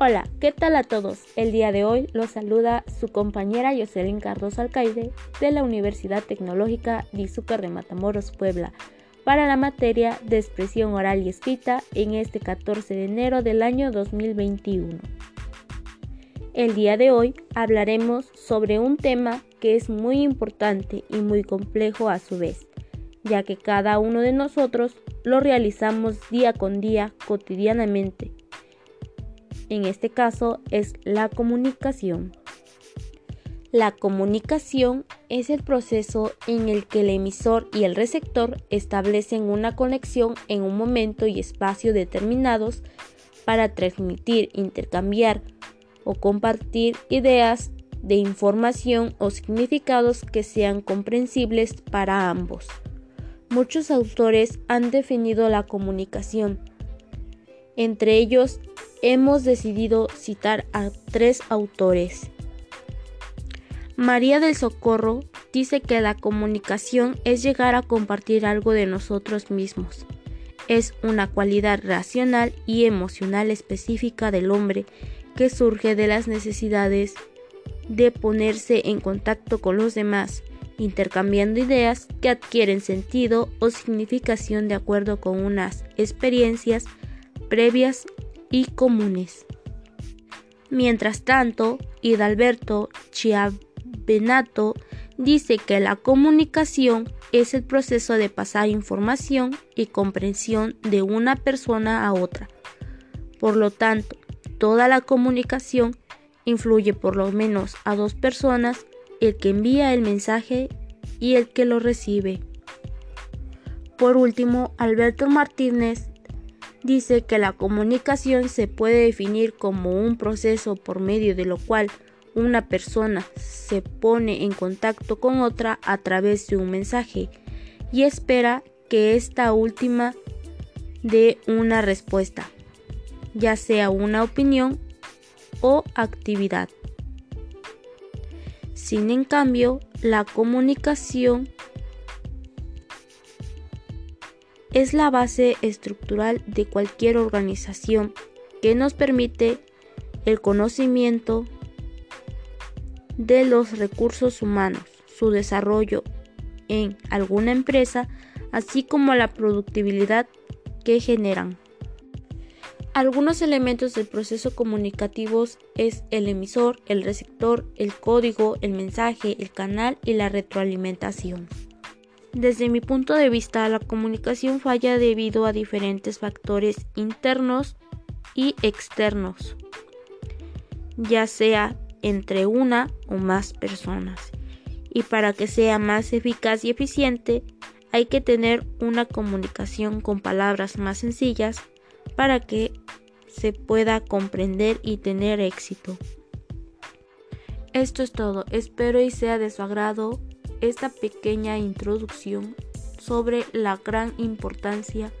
Hola, ¿qué tal a todos? El día de hoy los saluda su compañera Jocelyn Cardoso Alcaide de la Universidad Tecnológica de Izúcar de Matamoros, Puebla, para la materia de expresión oral y escrita en este 14 de enero del año 2021. El día de hoy hablaremos sobre un tema que es muy importante y muy complejo a su vez, ya que cada uno de nosotros lo realizamos día con día, cotidianamente en este caso es la comunicación. La comunicación es el proceso en el que el emisor y el receptor establecen una conexión en un momento y espacio determinados para transmitir, intercambiar o compartir ideas de información o significados que sean comprensibles para ambos. Muchos autores han definido la comunicación. Entre ellos hemos decidido citar a tres autores. María del Socorro dice que la comunicación es llegar a compartir algo de nosotros mismos. Es una cualidad racional y emocional específica del hombre que surge de las necesidades de ponerse en contacto con los demás, intercambiando ideas que adquieren sentido o significación de acuerdo con unas experiencias previas y comunes. Mientras tanto, Hidalberto Chiavenato dice que la comunicación es el proceso de pasar información y comprensión de una persona a otra. Por lo tanto, toda la comunicación influye por lo menos a dos personas, el que envía el mensaje y el que lo recibe. Por último, Alberto Martínez dice que la comunicación se puede definir como un proceso por medio de lo cual una persona se pone en contacto con otra a través de un mensaje y espera que esta última dé una respuesta, ya sea una opinión o actividad. Sin en cambio, la comunicación es la base estructural de cualquier organización que nos permite el conocimiento de los recursos humanos, su desarrollo en alguna empresa, así como la productividad que generan. Algunos elementos del proceso comunicativo es el emisor, el receptor, el código, el mensaje, el canal y la retroalimentación. Desde mi punto de vista, la comunicación falla debido a diferentes factores internos y externos, ya sea entre una o más personas. Y para que sea más eficaz y eficiente, hay que tener una comunicación con palabras más sencillas para que se pueda comprender y tener éxito. Esto es todo, espero y sea de su agrado esta pequeña introducción sobre la gran importancia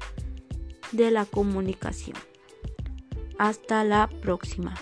de la comunicación. Hasta la próxima.